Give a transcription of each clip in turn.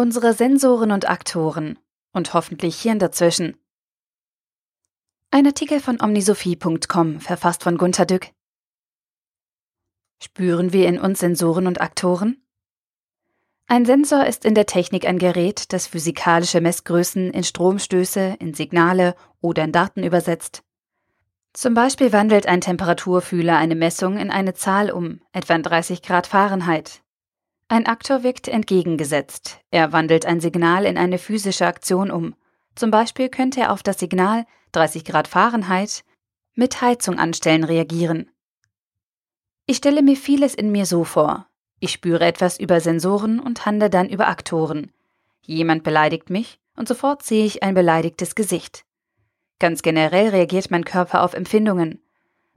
Unsere Sensoren und Aktoren und hoffentlich Hirn dazwischen. Ein Artikel von omnisophie.com, verfasst von Gunter Dück. Spüren wir in uns Sensoren und Aktoren? Ein Sensor ist in der Technik ein Gerät, das physikalische Messgrößen in Stromstöße, in Signale oder in Daten übersetzt. Zum Beispiel wandelt ein Temperaturfühler eine Messung in eine Zahl um, etwa in 30 Grad Fahrenheit. Ein Aktor wirkt entgegengesetzt. Er wandelt ein Signal in eine physische Aktion um. Zum Beispiel könnte er auf das Signal 30 Grad Fahrenheit mit Heizung anstellen reagieren. Ich stelle mir vieles in mir so vor. Ich spüre etwas über Sensoren und handle dann über Aktoren. Jemand beleidigt mich und sofort sehe ich ein beleidigtes Gesicht. Ganz generell reagiert mein Körper auf Empfindungen.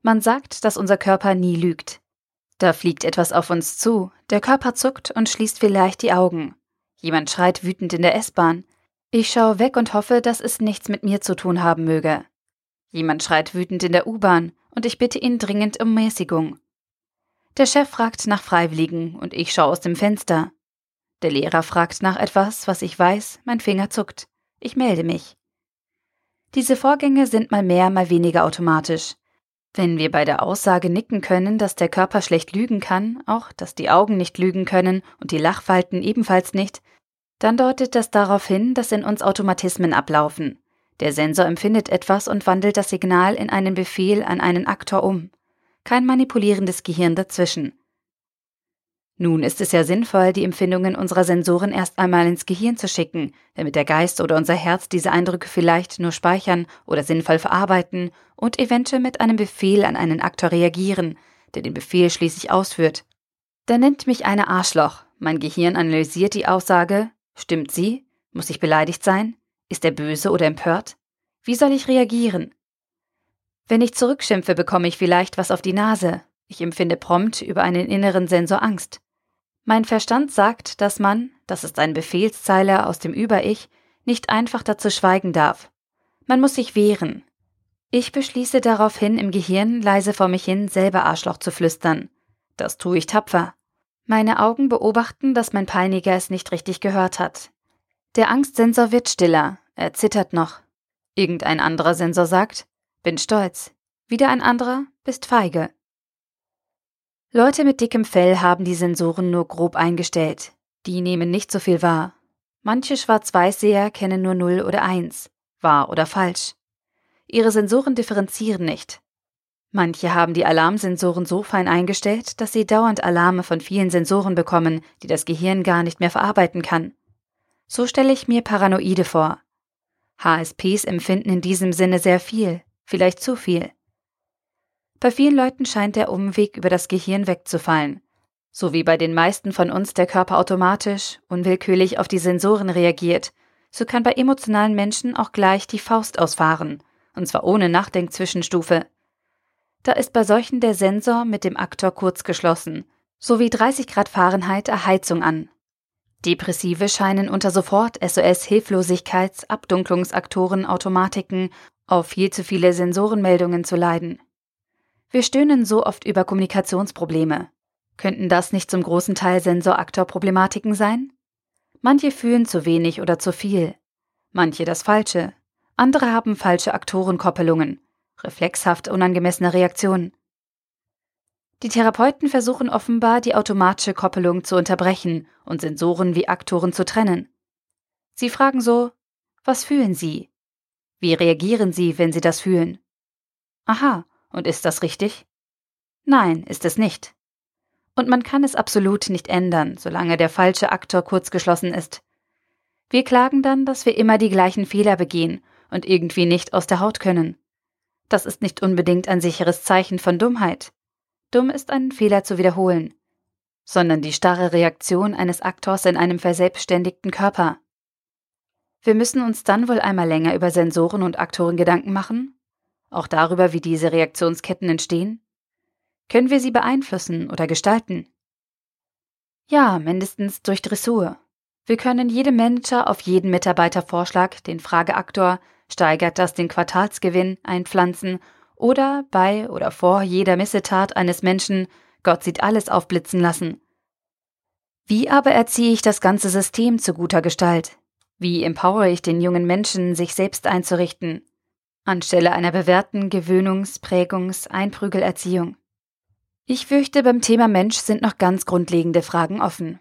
Man sagt, dass unser Körper nie lügt. Da fliegt etwas auf uns zu, der Körper zuckt und schließt vielleicht die Augen. Jemand schreit wütend in der S-Bahn. Ich schaue weg und hoffe, dass es nichts mit mir zu tun haben möge. Jemand schreit wütend in der U-Bahn und ich bitte ihn dringend um Mäßigung. Der Chef fragt nach Freiwilligen und ich schaue aus dem Fenster. Der Lehrer fragt nach etwas, was ich weiß, mein Finger zuckt. Ich melde mich. Diese Vorgänge sind mal mehr, mal weniger automatisch. Wenn wir bei der Aussage nicken können, dass der Körper schlecht lügen kann, auch dass die Augen nicht lügen können und die Lachfalten ebenfalls nicht, dann deutet das darauf hin, dass in uns Automatismen ablaufen. Der Sensor empfindet etwas und wandelt das Signal in einen Befehl an einen Aktor um. Kein manipulierendes Gehirn dazwischen. Nun ist es ja sinnvoll, die Empfindungen unserer Sensoren erst einmal ins Gehirn zu schicken, damit der Geist oder unser Herz diese Eindrücke vielleicht nur speichern oder sinnvoll verarbeiten und eventuell mit einem Befehl an einen Aktor reagieren, der den Befehl schließlich ausführt. Da nennt mich eine Arschloch. Mein Gehirn analysiert die Aussage. Stimmt sie? Muss ich beleidigt sein? Ist er böse oder empört? Wie soll ich reagieren? Wenn ich zurückschimpfe, bekomme ich vielleicht was auf die Nase. Ich empfinde prompt über einen inneren Sensor Angst. Mein Verstand sagt, dass man, das ist eine Befehlszeile aus dem Über-Ich, nicht einfach dazu schweigen darf. Man muss sich wehren. Ich beschließe daraufhin im Gehirn leise vor mich hin, selber Arschloch zu flüstern. Das tue ich tapfer. Meine Augen beobachten, dass mein Peiniger es nicht richtig gehört hat. Der Angstsensor wird stiller, er zittert noch. Irgendein anderer Sensor sagt, bin stolz. Wieder ein anderer, bist feige. Leute mit dickem Fell haben die Sensoren nur grob eingestellt. Die nehmen nicht so viel wahr. Manche Schwarz-Weiß-Seher kennen nur 0 oder 1, wahr oder falsch. Ihre Sensoren differenzieren nicht. Manche haben die Alarmsensoren so fein eingestellt, dass sie dauernd Alarme von vielen Sensoren bekommen, die das Gehirn gar nicht mehr verarbeiten kann. So stelle ich mir Paranoide vor. HSPs empfinden in diesem Sinne sehr viel, vielleicht zu viel. Bei vielen Leuten scheint der Umweg über das Gehirn wegzufallen. So wie bei den meisten von uns der Körper automatisch, unwillkürlich auf die Sensoren reagiert, so kann bei emotionalen Menschen auch gleich die Faust ausfahren, und zwar ohne Nachdenkzwischenstufe. Da ist bei solchen der Sensor mit dem Aktor kurz geschlossen, sowie 30 Grad Fahrenheit Erheizung an. Depressive scheinen unter sofort SOS-Hilflosigkeits-, Abdunklungsaktoren, Automatiken auf viel zu viele Sensorenmeldungen zu leiden. Wir stöhnen so oft über Kommunikationsprobleme. Könnten das nicht zum großen Teil Sensoraktor-Problematiken sein? Manche fühlen zu wenig oder zu viel. Manche das Falsche. Andere haben falsche Aktorenkoppelungen. Reflexhaft unangemessene Reaktionen. Die Therapeuten versuchen offenbar, die automatische Koppelung zu unterbrechen und Sensoren wie Aktoren zu trennen. Sie fragen so, was fühlen Sie? Wie reagieren Sie, wenn Sie das fühlen? Aha, und ist das richtig? Nein, ist es nicht. Und man kann es absolut nicht ändern, solange der falsche Aktor kurzgeschlossen ist. Wir klagen dann, dass wir immer die gleichen Fehler begehen und irgendwie nicht aus der Haut können. Das ist nicht unbedingt ein sicheres Zeichen von Dummheit. Dumm ist einen Fehler zu wiederholen, sondern die starre Reaktion eines Aktors in einem verselbstständigten Körper. Wir müssen uns dann wohl einmal länger über Sensoren und Aktoren Gedanken machen auch darüber, wie diese Reaktionsketten entstehen? Können wir sie beeinflussen oder gestalten? Ja, mindestens durch Dressur. Wir können jedem Manager auf jeden Mitarbeitervorschlag den Frageaktor steigert das den Quartalsgewinn einpflanzen oder bei oder vor jeder Missetat eines Menschen Gott sieht alles aufblitzen lassen. Wie aber erziehe ich das ganze System zu guter Gestalt? Wie empowere ich den jungen Menschen, sich selbst einzurichten, anstelle einer bewährten Gewöhnungs-, Prägungs-, Einprügelerziehung? Ich fürchte, beim Thema Mensch sind noch ganz grundlegende Fragen offen.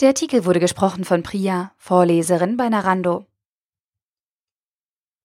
Der Artikel wurde gesprochen von Priya, Vorleserin bei Narando.